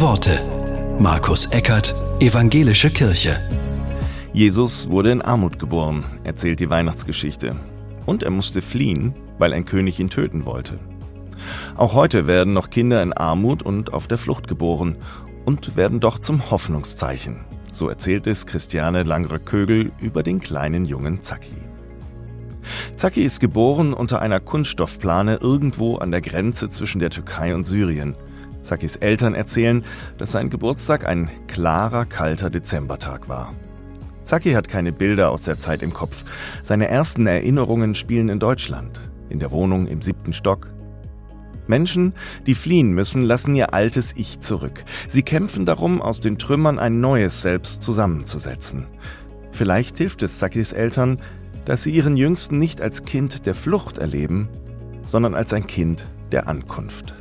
Worte. Markus Eckert, Evangelische Kirche. Jesus wurde in Armut geboren, erzählt die Weihnachtsgeschichte. Und er musste fliehen, weil ein König ihn töten wollte. Auch heute werden noch Kinder in Armut und auf der Flucht geboren und werden doch zum Hoffnungszeichen. So erzählt es Christiane Langröck-Kögel über den kleinen jungen Zacki. Zacki ist geboren unter einer Kunststoffplane irgendwo an der Grenze zwischen der Türkei und Syrien. Zackis Eltern erzählen, dass sein Geburtstag ein klarer, kalter Dezembertag war. Zacki hat keine Bilder aus der Zeit im Kopf. Seine ersten Erinnerungen spielen in Deutschland, in der Wohnung im siebten Stock. Menschen, die fliehen müssen, lassen ihr altes Ich zurück. Sie kämpfen darum, aus den Trümmern ein neues Selbst zusammenzusetzen. Vielleicht hilft es Zakis Eltern, dass sie ihren Jüngsten nicht als Kind der Flucht erleben, sondern als ein Kind der Ankunft.